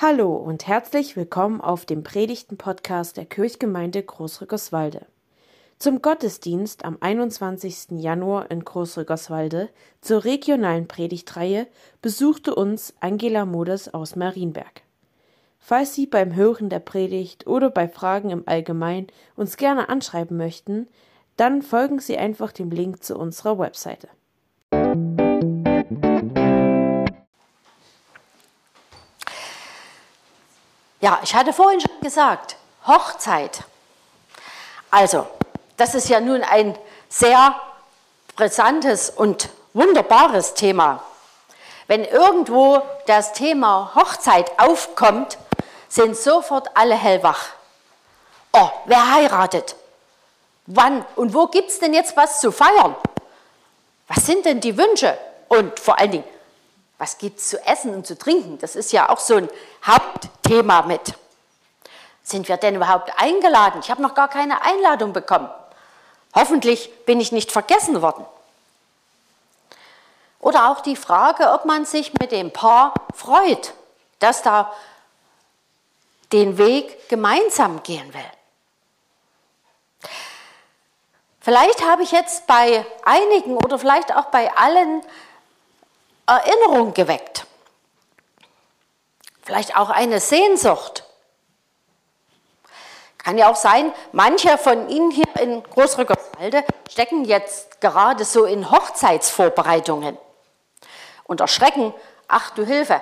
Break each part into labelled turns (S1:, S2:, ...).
S1: Hallo und herzlich willkommen auf dem Predigten-Podcast der Kirchgemeinde Großrückerswalde. Zum Gottesdienst am 21. Januar in Großrückerswalde zur regionalen Predigtreihe besuchte uns Angela Modes aus Marienberg. Falls Sie beim Hören der Predigt oder bei Fragen im Allgemeinen uns gerne anschreiben möchten, dann folgen Sie einfach dem Link zu unserer Webseite.
S2: Ja, ich hatte vorhin schon gesagt, Hochzeit. Also, das ist ja nun ein sehr brisantes und wunderbares Thema. Wenn irgendwo das Thema Hochzeit aufkommt, sind sofort alle hellwach. Oh, wer heiratet? Wann und wo gibt es denn jetzt was zu feiern? Was sind denn die Wünsche? Und vor allen Dingen, was gibt es zu essen und zu trinken? Das ist ja auch so ein Hauptthema mit. Sind wir denn überhaupt eingeladen? Ich habe noch gar keine Einladung bekommen. Hoffentlich bin ich nicht vergessen worden. Oder auch die Frage, ob man sich mit dem Paar freut, dass da den Weg gemeinsam gehen will. Vielleicht habe ich jetzt bei einigen oder vielleicht auch bei allen Erinnerung geweckt. Vielleicht auch eine Sehnsucht. Kann ja auch sein, manche von Ihnen hier in Großrückerswalde stecken jetzt gerade so in Hochzeitsvorbereitungen und erschrecken, ach du Hilfe,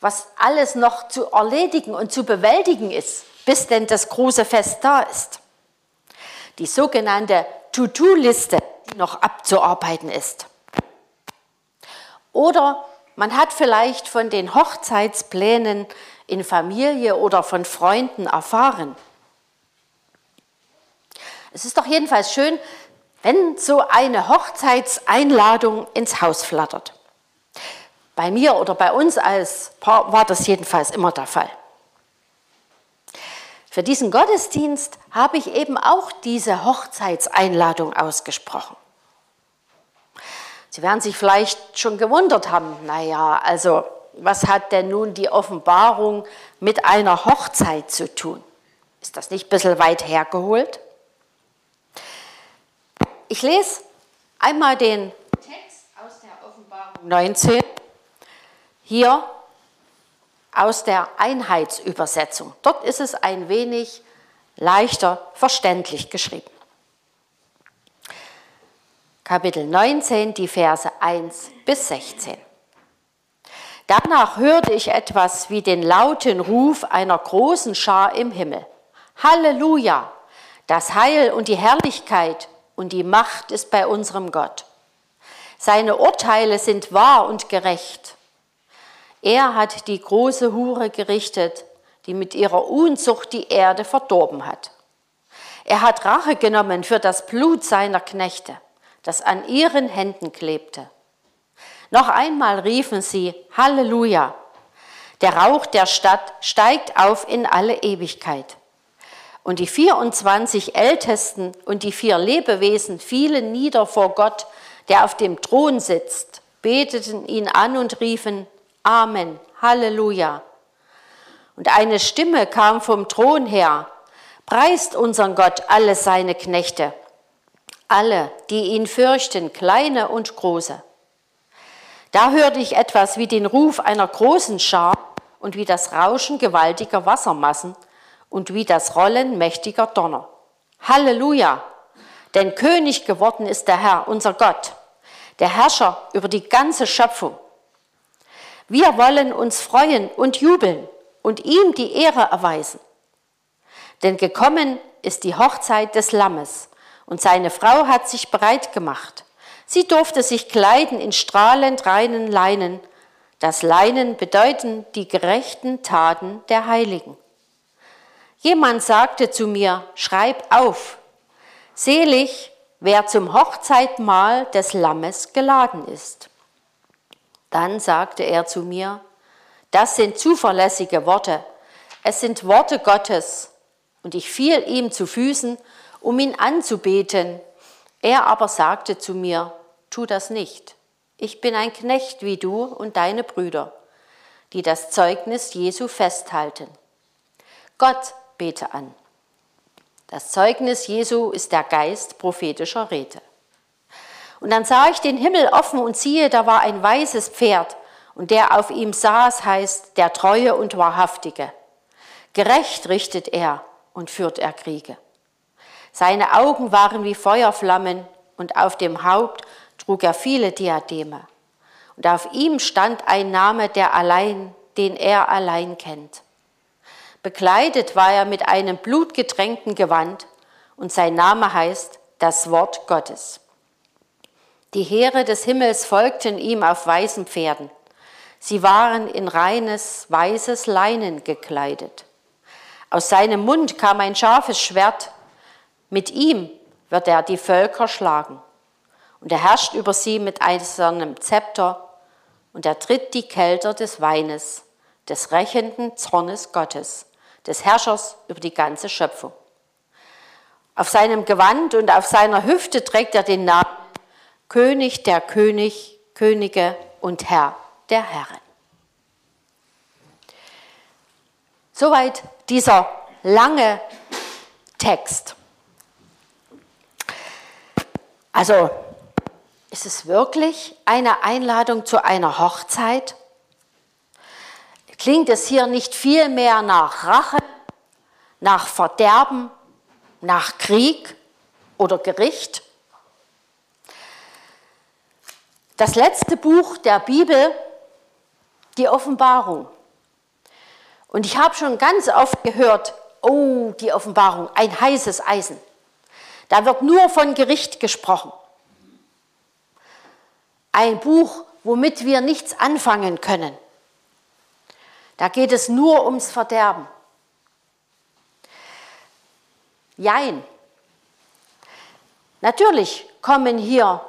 S2: was alles noch zu erledigen und zu bewältigen ist, bis denn das große Fest da ist. Die sogenannte To-Do-Liste, die noch abzuarbeiten ist. Oder man hat vielleicht von den Hochzeitsplänen in Familie oder von Freunden erfahren. Es ist doch jedenfalls schön, wenn so eine Hochzeitseinladung ins Haus flattert. Bei mir oder bei uns als Paar war das jedenfalls immer der Fall. Für diesen Gottesdienst habe ich eben auch diese Hochzeitseinladung ausgesprochen. Sie werden sich vielleicht schon gewundert haben, naja, also was hat denn nun die Offenbarung mit einer Hochzeit zu tun? Ist das nicht ein bisschen weit hergeholt? Ich lese einmal den Text aus der Offenbarung 19, hier aus der Einheitsübersetzung. Dort ist es ein wenig leichter verständlich geschrieben. Kapitel 19, die Verse 1 bis 16. Danach hörte ich etwas wie den lauten Ruf einer großen Schar im Himmel. Halleluja! Das Heil und die Herrlichkeit und die Macht ist bei unserem Gott. Seine Urteile sind wahr und gerecht. Er hat die große Hure gerichtet, die mit ihrer Unzucht die Erde verdorben hat. Er hat Rache genommen für das Blut seiner Knechte das an ihren Händen klebte. Noch einmal riefen sie Halleluja. Der Rauch der Stadt steigt auf in alle Ewigkeit. Und die 24 Ältesten und die vier Lebewesen fielen nieder vor Gott, der auf dem Thron sitzt, beteten ihn an und riefen Amen, Halleluja. Und eine Stimme kam vom Thron her, preist unseren Gott alle seine Knechte alle, die ihn fürchten, kleine und große. Da hörte ich etwas wie den Ruf einer großen Schar und wie das Rauschen gewaltiger Wassermassen und wie das Rollen mächtiger Donner. Halleluja! Denn König geworden ist der Herr, unser Gott, der Herrscher über die ganze Schöpfung. Wir wollen uns freuen und jubeln und ihm die Ehre erweisen. Denn gekommen ist die Hochzeit des Lammes und seine Frau hat sich bereit gemacht. Sie durfte sich kleiden in strahlend reinen Leinen. Das Leinen bedeuten die gerechten Taten der Heiligen. Jemand sagte zu mir, schreib auf, selig, wer zum Hochzeitmahl des Lammes geladen ist. Dann sagte er zu mir, das sind zuverlässige Worte, es sind Worte Gottes. Und ich fiel ihm zu Füßen um ihn anzubeten. Er aber sagte zu mir, tu das nicht. Ich bin ein Knecht wie du und deine Brüder, die das Zeugnis Jesu festhalten. Gott bete an. Das Zeugnis Jesu ist der Geist prophetischer Rede. Und dann sah ich den Himmel offen und siehe, da war ein weißes Pferd und der auf ihm saß, heißt der Treue und Wahrhaftige. Gerecht richtet er und führt er Kriege. Seine Augen waren wie Feuerflammen und auf dem Haupt trug er viele Diademe. Und auf ihm stand ein Name, der allein, den er allein kennt. Bekleidet war er mit einem blutgetränkten Gewand und sein Name heißt das Wort Gottes. Die Heere des Himmels folgten ihm auf weißen Pferden. Sie waren in reines, weißes Leinen gekleidet. Aus seinem Mund kam ein scharfes Schwert. Mit ihm wird er die Völker schlagen. Und er herrscht über sie mit seinem Zepter und er tritt die Kelter des Weines, des rächenden Zornes Gottes, des Herrschers über die ganze Schöpfung. Auf seinem Gewand und auf seiner Hüfte trägt er den Namen König der König, Könige und Herr der Herren. Soweit dieser lange Text. Also ist es wirklich eine Einladung zu einer Hochzeit? Klingt es hier nicht viel mehr nach Rache, nach Verderben, nach Krieg oder Gericht? Das letzte Buch der Bibel, die Offenbarung. Und ich habe schon ganz oft gehört, oh, die Offenbarung, ein heißes Eisen. Da wird nur von Gericht gesprochen. Ein Buch, womit wir nichts anfangen können. Da geht es nur ums Verderben. Jein. Natürlich kommen hier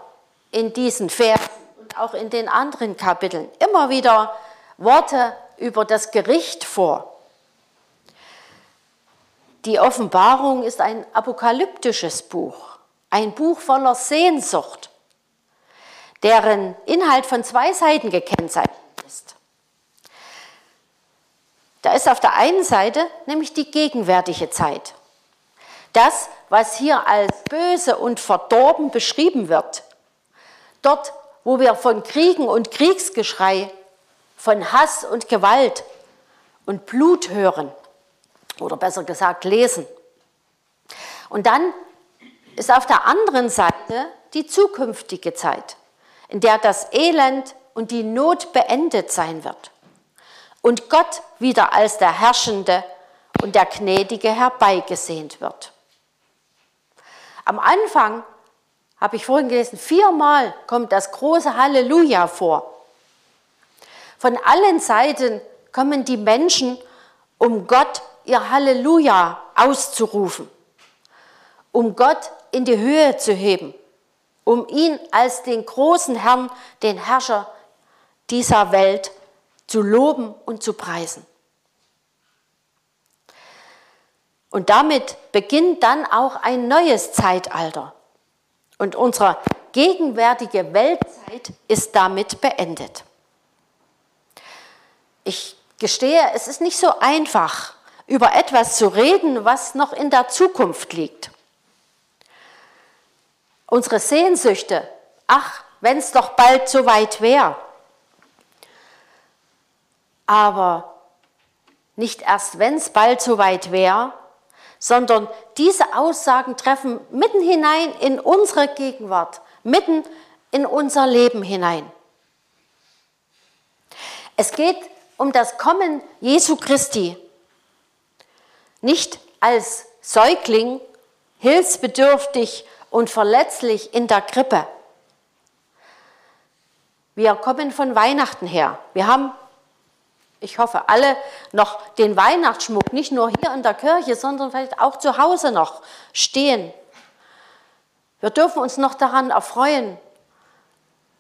S2: in diesen Versen und auch in den anderen Kapiteln immer wieder Worte über das Gericht vor. Die Offenbarung ist ein apokalyptisches Buch, ein Buch voller Sehnsucht, deren Inhalt von zwei Seiten gekennzeichnet ist. Da ist auf der einen Seite nämlich die gegenwärtige Zeit. Das, was hier als böse und verdorben beschrieben wird. Dort, wo wir von Kriegen und Kriegsgeschrei, von Hass und Gewalt und Blut hören oder besser gesagt lesen. Und dann ist auf der anderen Seite die zukünftige Zeit, in der das Elend und die Not beendet sein wird und Gott wieder als der Herrschende und der Gnädige herbeigesehnt wird. Am Anfang habe ich vorhin gelesen, viermal kommt das große Halleluja vor. Von allen Seiten kommen die Menschen, um Gott ihr Halleluja auszurufen, um Gott in die Höhe zu heben, um ihn als den großen Herrn, den Herrscher dieser Welt zu loben und zu preisen. Und damit beginnt dann auch ein neues Zeitalter. Und unsere gegenwärtige Weltzeit ist damit beendet. Ich gestehe, es ist nicht so einfach, über etwas zu reden, was noch in der Zukunft liegt. Unsere Sehnsüchte, ach, wenn es doch bald so weit wäre. Aber nicht erst, wenn es bald so weit wäre, sondern diese Aussagen treffen mitten hinein in unsere Gegenwart, mitten in unser Leben hinein. Es geht um das Kommen Jesu Christi, nicht als Säugling, hilfsbedürftig und verletzlich in der Krippe. Wir kommen von Weihnachten her. Wir haben ich hoffe, alle noch den Weihnachtsschmuck, nicht nur hier in der Kirche, sondern vielleicht auch zu Hause noch stehen. Wir dürfen uns noch daran erfreuen.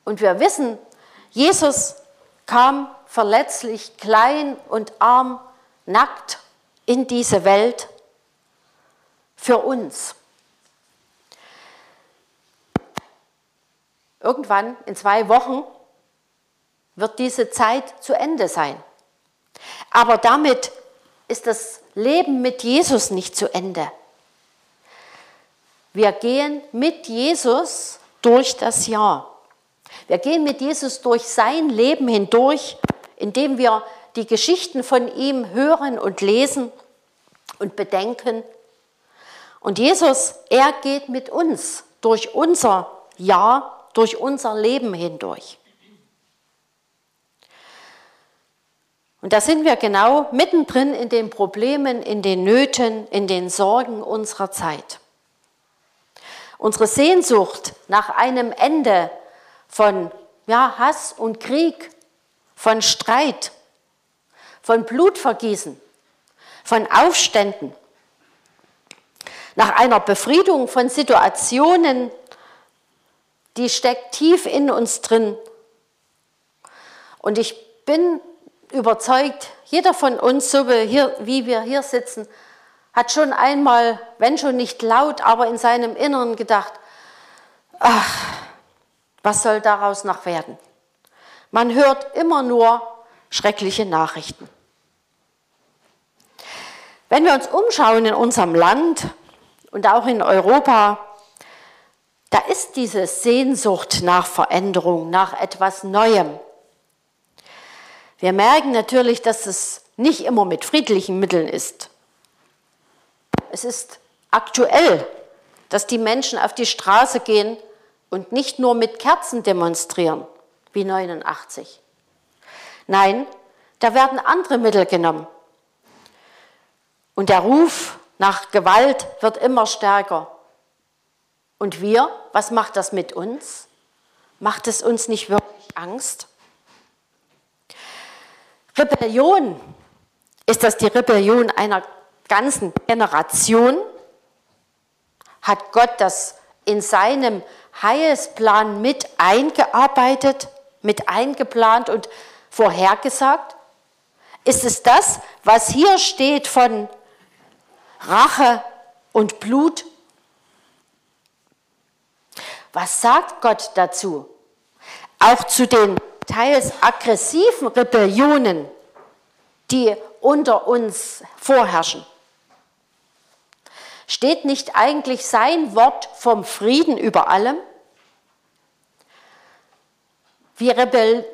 S2: Und wir wissen, Jesus kam verletzlich, klein und arm, nackt in diese Welt für uns. Irgendwann in zwei Wochen wird diese Zeit zu Ende sein. Aber damit ist das Leben mit Jesus nicht zu Ende. Wir gehen mit Jesus durch das Jahr. Wir gehen mit Jesus durch sein Leben hindurch, indem wir die Geschichten von ihm hören und lesen und bedenken. Und Jesus, er geht mit uns durch unser Jahr, durch unser Leben hindurch. Und da sind wir genau mittendrin in den Problemen, in den Nöten, in den Sorgen unserer Zeit. Unsere Sehnsucht nach einem Ende von ja, Hass und Krieg, von Streit, von Blutvergießen, von Aufständen, nach einer Befriedung von Situationen, die steckt tief in uns drin. Und ich bin überzeugt, jeder von uns, so wie, wir hier sitzen, hat schon einmal, wenn schon nicht laut, aber in seinem Inneren gedacht, ach, was soll daraus noch werden? Man hört immer nur schreckliche Nachrichten. Wenn wir uns umschauen in unserem Land und auch in Europa, da ist diese Sehnsucht nach Veränderung, nach etwas Neuem. Wir merken natürlich, dass es nicht immer mit friedlichen Mitteln ist. Es ist aktuell, dass die Menschen auf die Straße gehen und nicht nur mit Kerzen demonstrieren, wie 89. Nein, da werden andere Mittel genommen. Und der Ruf nach Gewalt wird immer stärker. Und wir, was macht das mit uns? Macht es uns nicht wirklich Angst? Rebellion, ist das die Rebellion einer ganzen Generation? Hat Gott das in seinem Heilsplan mit eingearbeitet, mit eingeplant und vorhergesagt? Ist es das, was hier steht von Rache und Blut? Was sagt Gott dazu? Auch zu den teils aggressiven Rebellionen, die unter uns vorherrschen. Steht nicht eigentlich sein Wort vom Frieden über allem? Wie rebell,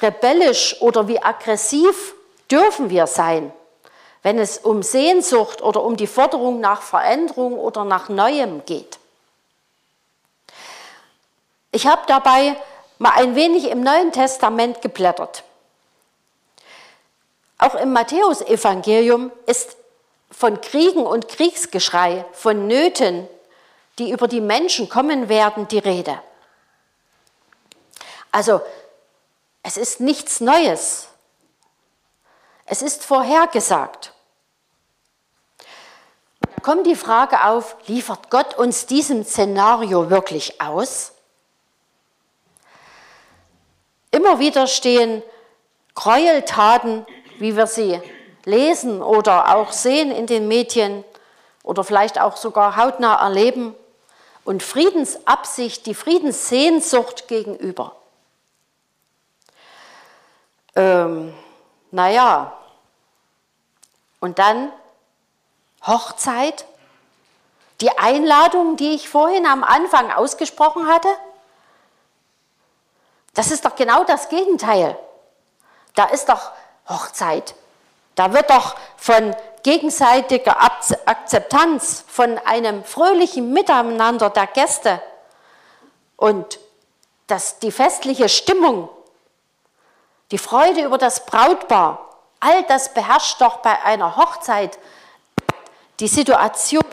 S2: rebellisch oder wie aggressiv dürfen wir sein, wenn es um Sehnsucht oder um die Forderung nach Veränderung oder nach Neuem geht? Ich habe dabei mal ein wenig im Neuen Testament geblättert. Auch im Matthäusevangelium ist von Kriegen und Kriegsgeschrei, von Nöten, die über die Menschen kommen werden, die Rede. Also es ist nichts Neues. Es ist vorhergesagt. Kommt die Frage auf, liefert Gott uns diesem Szenario wirklich aus? Immer wieder stehen Gräueltaten, wie wir sie lesen oder auch sehen in den Medien oder vielleicht auch sogar hautnah erleben, und Friedensabsicht, die Friedenssehnsucht gegenüber. Ähm, naja, und dann Hochzeit, die Einladung, die ich vorhin am Anfang ausgesprochen hatte. Das ist doch genau das Gegenteil. Da ist doch Hochzeit. Da wird doch von gegenseitiger Akzeptanz, von einem fröhlichen Miteinander der Gäste und das, die festliche Stimmung, die Freude über das Brautpaar, all das beherrscht doch bei einer Hochzeit die Situation.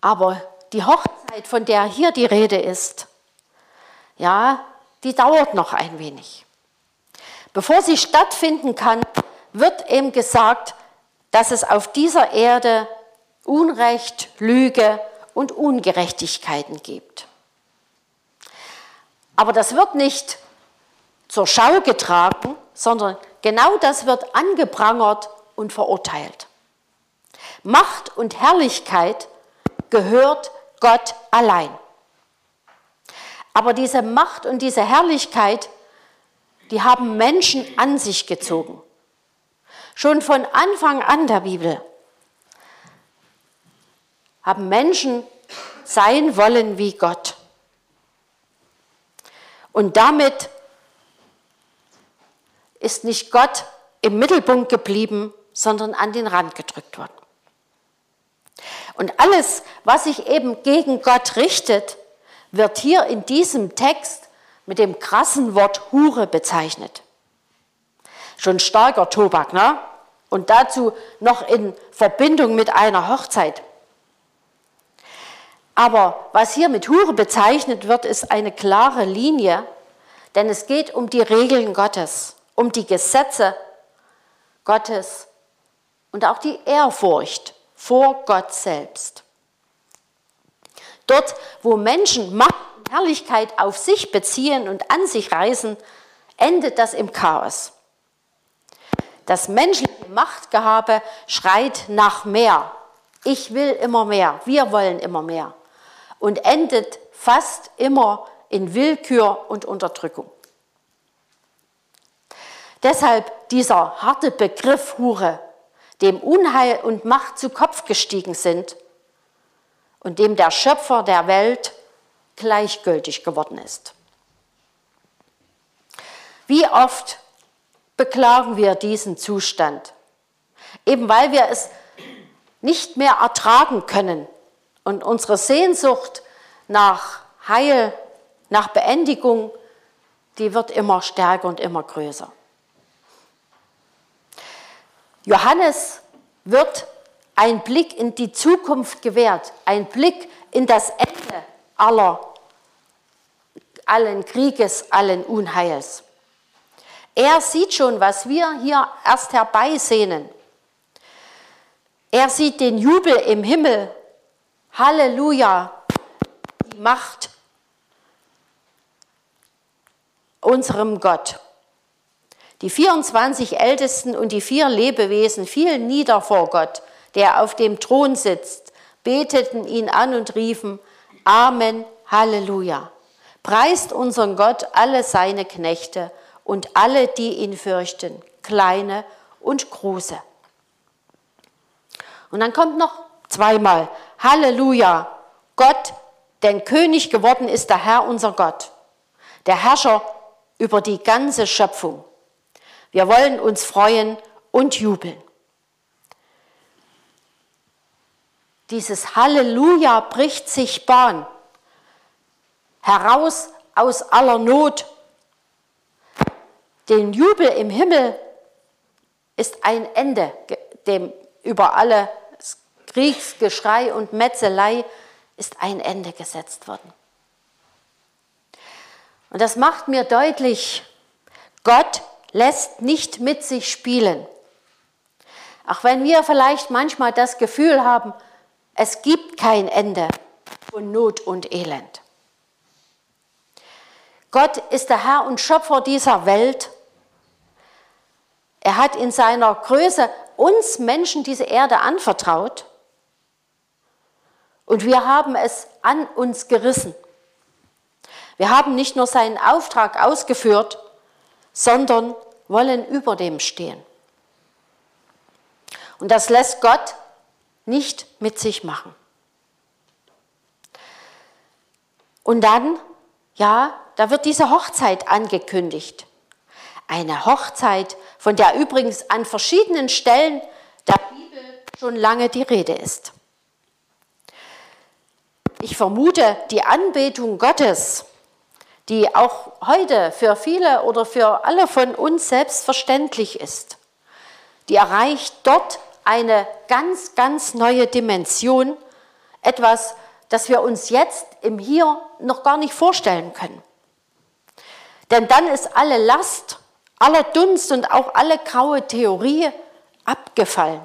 S2: Aber die Hochzeit, von der hier die Rede ist, ja, die dauert noch ein wenig. Bevor sie stattfinden kann, wird ihm gesagt, dass es auf dieser Erde Unrecht, Lüge und Ungerechtigkeiten gibt. Aber das wird nicht zur Schau getragen, sondern genau das wird angeprangert und verurteilt. Macht und Herrlichkeit gehört Gott allein. Aber diese Macht und diese Herrlichkeit, die haben Menschen an sich gezogen. Schon von Anfang an der Bibel haben Menschen sein wollen wie Gott. Und damit ist nicht Gott im Mittelpunkt geblieben, sondern an den Rand gedrückt worden. Und alles, was sich eben gegen Gott richtet, wird hier in diesem Text mit dem krassen Wort Hure bezeichnet. Schon starker Tobak, ne? Und dazu noch in Verbindung mit einer Hochzeit. Aber was hier mit Hure bezeichnet wird, ist eine klare Linie, denn es geht um die Regeln Gottes, um die Gesetze Gottes und auch die Ehrfurcht vor Gott selbst. Dort, wo Menschen Macht und Herrlichkeit auf sich beziehen und an sich reißen, endet das im Chaos. Das menschliche Machtgehabe schreit nach mehr. Ich will immer mehr, wir wollen immer mehr. Und endet fast immer in Willkür und Unterdrückung. Deshalb dieser harte Begriff Hure, dem Unheil und Macht zu Kopf gestiegen sind und dem der Schöpfer der Welt gleichgültig geworden ist. Wie oft beklagen wir diesen Zustand, eben weil wir es nicht mehr ertragen können und unsere Sehnsucht nach Heil, nach Beendigung, die wird immer stärker und immer größer. Johannes wird ein Blick in die Zukunft gewährt, ein Blick in das Ende aller, allen Krieges, allen Unheils. Er sieht schon, was wir hier erst herbeisehnen. Er sieht den Jubel im Himmel. Halleluja, die Macht unserem Gott. Die 24 Ältesten und die vier Lebewesen fielen nieder vor Gott, der auf dem Thron sitzt, beteten ihn an und riefen, Amen, Halleluja. Preist unseren Gott alle seine Knechte und alle, die ihn fürchten, kleine und große. Und dann kommt noch zweimal, Halleluja, Gott, denn König geworden ist der Herr unser Gott, der Herrscher über die ganze Schöpfung. Wir wollen uns freuen und jubeln. Dieses Halleluja bricht sich Bahn heraus aus aller Not. Den Jubel im Himmel ist ein Ende, dem über alle Kriegsgeschrei und Metzelei ist ein Ende gesetzt worden. Und das macht mir deutlich, Gott lässt nicht mit sich spielen. Auch wenn wir vielleicht manchmal das Gefühl haben, es gibt kein Ende von Not und Elend. Gott ist der Herr und Schöpfer dieser Welt. Er hat in seiner Größe uns Menschen diese Erde anvertraut und wir haben es an uns gerissen. Wir haben nicht nur seinen Auftrag ausgeführt, sondern wollen über dem stehen. Und das lässt Gott nicht mit sich machen. Und dann, ja, da wird diese Hochzeit angekündigt. Eine Hochzeit, von der übrigens an verschiedenen Stellen der Bibel schon lange die Rede ist. Ich vermute, die Anbetung Gottes die auch heute für viele oder für alle von uns selbstverständlich ist, die erreicht dort eine ganz, ganz neue Dimension, etwas, das wir uns jetzt im Hier noch gar nicht vorstellen können. Denn dann ist alle Last, aller Dunst und auch alle graue Theorie abgefallen.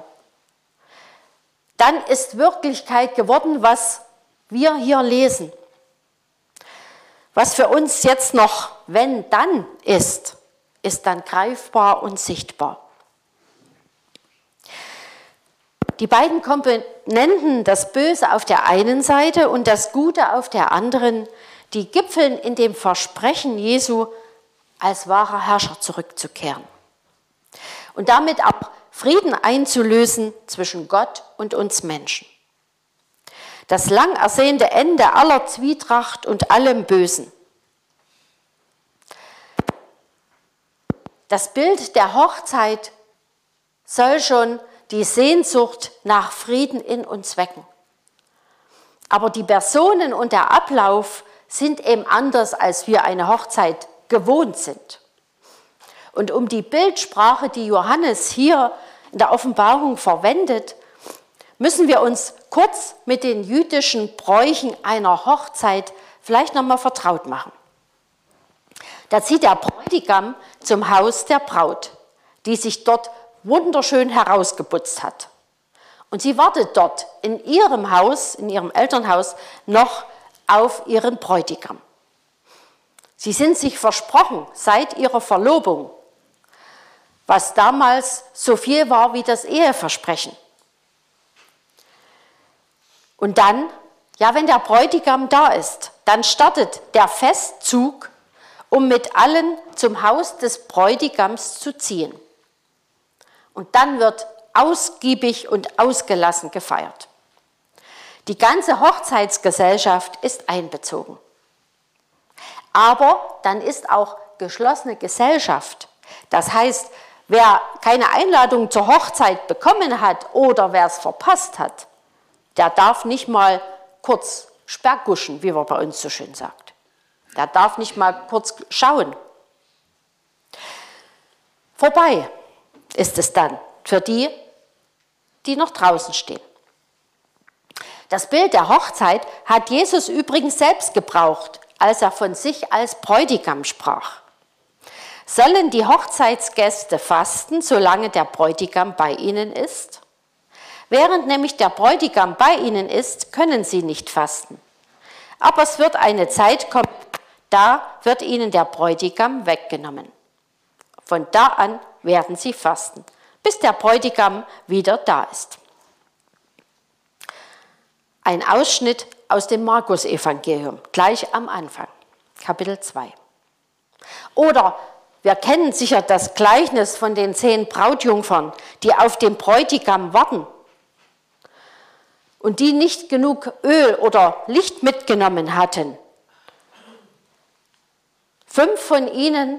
S2: Dann ist Wirklichkeit geworden, was wir hier lesen. Was für uns jetzt noch wenn dann ist, ist dann greifbar und sichtbar. Die beiden Komponenten, das Böse auf der einen Seite und das Gute auf der anderen, die gipfeln in dem Versprechen Jesu, als wahrer Herrscher zurückzukehren und damit auch Frieden einzulösen zwischen Gott und uns Menschen. Das lang ersehnte Ende aller Zwietracht und allem Bösen. Das Bild der Hochzeit soll schon die Sehnsucht nach Frieden in uns wecken. Aber die Personen und der Ablauf sind eben anders, als wir eine Hochzeit gewohnt sind. Und um die Bildsprache, die Johannes hier in der Offenbarung verwendet, müssen wir uns kurz mit den jüdischen Bräuchen einer Hochzeit vielleicht nochmal vertraut machen. Da zieht der Bräutigam zum Haus der Braut, die sich dort wunderschön herausgeputzt hat. Und sie wartet dort in ihrem Haus, in ihrem Elternhaus, noch auf ihren Bräutigam. Sie sind sich versprochen seit ihrer Verlobung, was damals so viel war wie das Eheversprechen. Und dann, ja, wenn der Bräutigam da ist, dann startet der Festzug, um mit allen zum Haus des Bräutigams zu ziehen. Und dann wird ausgiebig und ausgelassen gefeiert. Die ganze Hochzeitsgesellschaft ist einbezogen. Aber dann ist auch geschlossene Gesellschaft. Das heißt, wer keine Einladung zur Hochzeit bekommen hat oder wer es verpasst hat, der darf nicht mal kurz sperrguschen, wie man bei uns so schön sagt. Der darf nicht mal kurz schauen. Vorbei ist es dann für die, die noch draußen stehen. Das Bild der Hochzeit hat Jesus übrigens selbst gebraucht, als er von sich als Bräutigam sprach. Sollen die Hochzeitsgäste fasten, solange der Bräutigam bei ihnen ist? Während nämlich der Bräutigam bei ihnen ist, können sie nicht fasten. Aber es wird eine Zeit kommen, da wird ihnen der Bräutigam weggenommen. Von da an werden sie fasten bis der Bräutigam wieder da ist. Ein Ausschnitt aus dem Markus-Evangelium, gleich am Anfang, Kapitel 2. Oder wir kennen sicher das Gleichnis von den zehn Brautjungfern, die auf den Bräutigam warten und die nicht genug Öl oder Licht mitgenommen hatten. Fünf von ihnen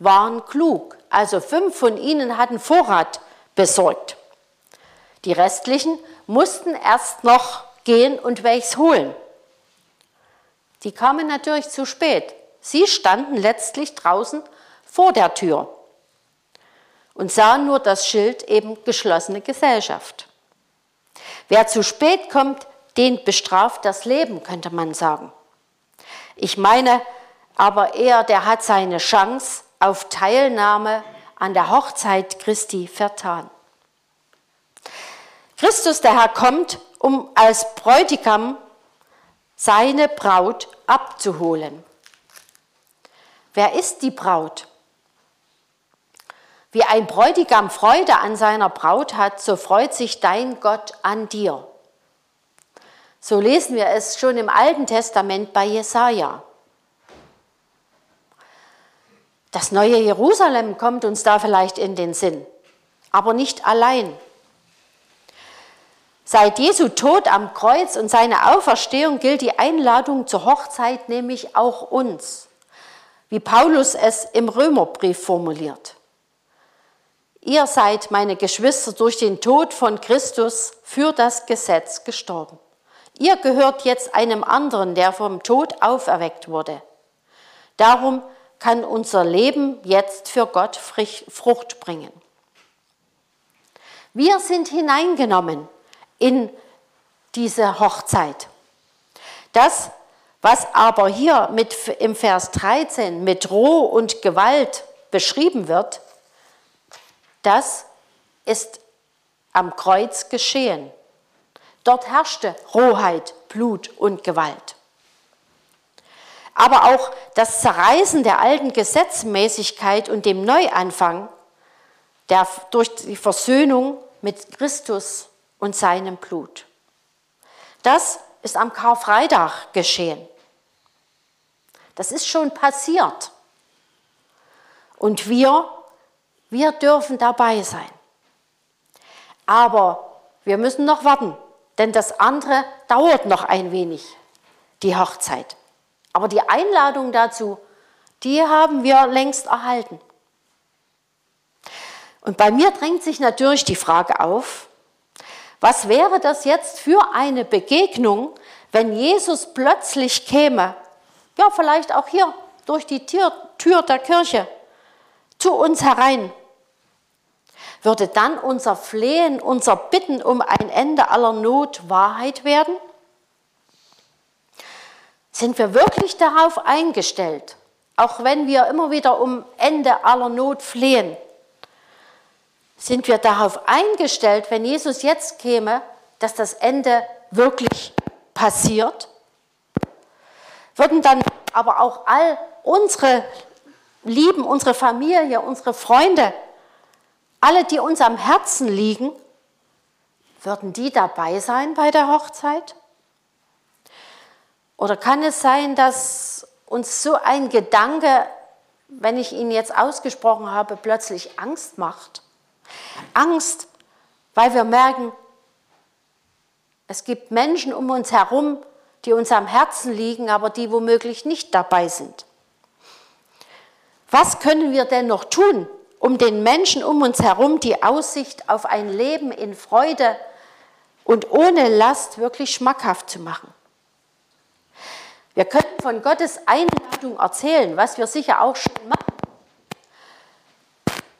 S2: waren klug also fünf von ihnen hatten Vorrat besorgt. Die restlichen mussten erst noch gehen und welches holen. Die kamen natürlich zu spät. Sie standen letztlich draußen vor der Tür und sahen nur das Schild eben geschlossene Gesellschaft. Wer zu spät kommt, den bestraft das Leben, könnte man sagen. Ich meine aber eher, der hat seine Chance auf Teilnahme an der Hochzeit Christi vertan. Christus, der Herr, kommt, um als Bräutigam seine Braut abzuholen. Wer ist die Braut? Wie ein Bräutigam Freude an seiner Braut hat, so freut sich dein Gott an dir. So lesen wir es schon im Alten Testament bei Jesaja. Das neue Jerusalem kommt uns da vielleicht in den Sinn, aber nicht allein. Seit Jesu Tod am Kreuz und seine Auferstehung gilt die Einladung zur Hochzeit nämlich auch uns, wie Paulus es im Römerbrief formuliert. Ihr seid, meine Geschwister, durch den Tod von Christus für das Gesetz gestorben. Ihr gehört jetzt einem anderen, der vom Tod auferweckt wurde. Darum kann unser Leben jetzt für Gott Frucht bringen. Wir sind hineingenommen in diese Hochzeit. Das, was aber hier mit, im Vers 13 mit Roh und Gewalt beschrieben wird, das ist am Kreuz geschehen. Dort herrschte Rohheit, Blut und Gewalt aber auch das Zerreißen der alten Gesetzmäßigkeit und dem Neuanfang der, durch die Versöhnung mit Christus und seinem Blut. Das ist am Karfreitag geschehen. Das ist schon passiert. Und wir, wir dürfen dabei sein. Aber wir müssen noch warten, denn das andere dauert noch ein wenig, die Hochzeit. Aber die Einladung dazu, die haben wir längst erhalten. Und bei mir drängt sich natürlich die Frage auf, was wäre das jetzt für eine Begegnung, wenn Jesus plötzlich käme, ja vielleicht auch hier durch die Tür, Tür der Kirche zu uns herein? Würde dann unser Flehen, unser Bitten um ein Ende aller Not Wahrheit werden? Sind wir wirklich darauf eingestellt, auch wenn wir immer wieder um Ende aller Not flehen? Sind wir darauf eingestellt, wenn Jesus jetzt käme, dass das Ende wirklich passiert? Würden dann aber auch all unsere Lieben, unsere Familie, unsere Freunde, alle, die uns am Herzen liegen, würden die dabei sein bei der Hochzeit? Oder kann es sein, dass uns so ein Gedanke, wenn ich ihn jetzt ausgesprochen habe, plötzlich Angst macht? Angst, weil wir merken, es gibt Menschen um uns herum, die uns am Herzen liegen, aber die womöglich nicht dabei sind. Was können wir denn noch tun, um den Menschen um uns herum die Aussicht auf ein Leben in Freude und ohne Last wirklich schmackhaft zu machen? Wir können von Gottes Einladung erzählen, was wir sicher auch schon machen.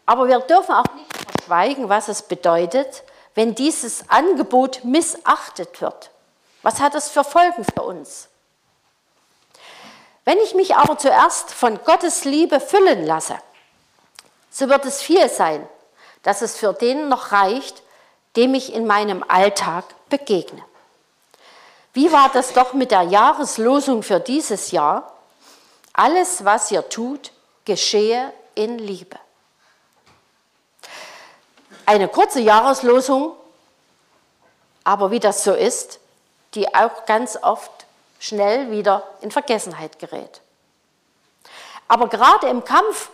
S2: Aber wir dürfen auch nicht verschweigen, was es bedeutet, wenn dieses Angebot missachtet wird. Was hat es für Folgen für uns? Wenn ich mich aber zuerst von Gottes Liebe füllen lasse, so wird es viel sein, dass es für den noch reicht, dem ich in meinem Alltag begegne. Wie war das doch mit der Jahreslosung für dieses Jahr? Alles, was ihr tut, geschehe in Liebe eine kurze Jahreslosung, aber wie das so ist, die auch ganz oft schnell wieder in Vergessenheit gerät. Aber gerade im Kampf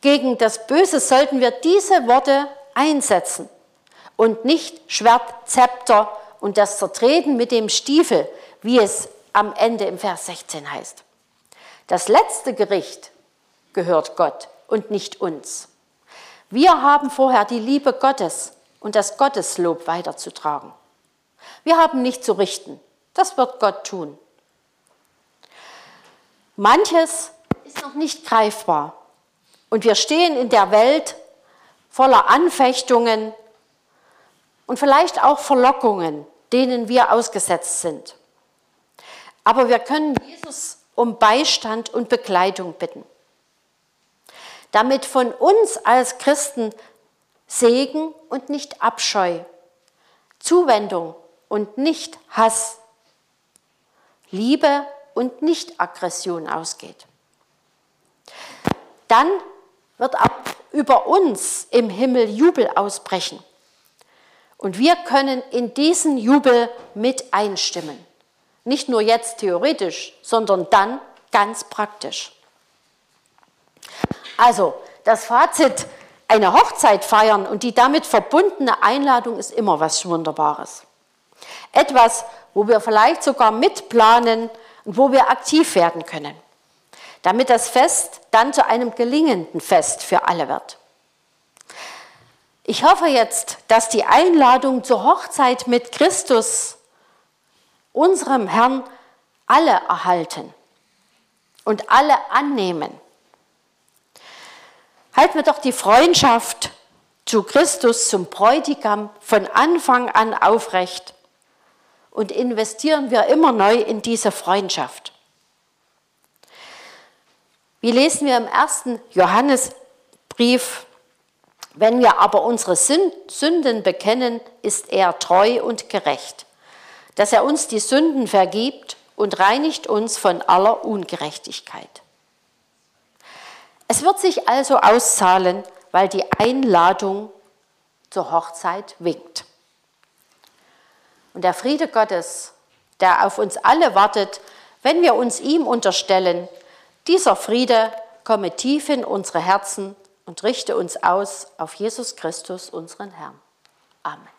S2: gegen das Böse sollten wir diese Worte einsetzen und nicht Schwert, Zepter und das Zertreten mit dem Stiefel, wie es am Ende im Vers 16 heißt. Das letzte Gericht gehört Gott und nicht uns. Wir haben vorher die Liebe Gottes und das Gotteslob weiterzutragen. Wir haben nicht zu richten. Das wird Gott tun. Manches ist noch nicht greifbar. Und wir stehen in der Welt voller Anfechtungen und vielleicht auch Verlockungen, denen wir ausgesetzt sind. Aber wir können Jesus um Beistand und Begleitung bitten damit von uns als Christen Segen und nicht Abscheu, Zuwendung und nicht Hass, Liebe und nicht Aggression ausgeht. Dann wird auch über uns im Himmel Jubel ausbrechen. Und wir können in diesen Jubel mit einstimmen. Nicht nur jetzt theoretisch, sondern dann ganz praktisch. Also, das Fazit, eine Hochzeit feiern und die damit verbundene Einladung ist immer was Wunderbares. Etwas, wo wir vielleicht sogar mitplanen und wo wir aktiv werden können, damit das Fest dann zu einem gelingenden Fest für alle wird. Ich hoffe jetzt, dass die Einladung zur Hochzeit mit Christus, unserem Herrn, alle erhalten und alle annehmen Halten wir doch die Freundschaft zu Christus, zum Bräutigam von Anfang an aufrecht und investieren wir immer neu in diese Freundschaft. Wie lesen wir im ersten Johannesbrief, wenn wir aber unsere Sünden bekennen, ist er treu und gerecht, dass er uns die Sünden vergibt und reinigt uns von aller Ungerechtigkeit. Es wird sich also auszahlen, weil die Einladung zur Hochzeit winkt. Und der Friede Gottes, der auf uns alle wartet, wenn wir uns ihm unterstellen, dieser Friede komme tief in unsere Herzen und richte uns aus auf Jesus Christus, unseren Herrn. Amen.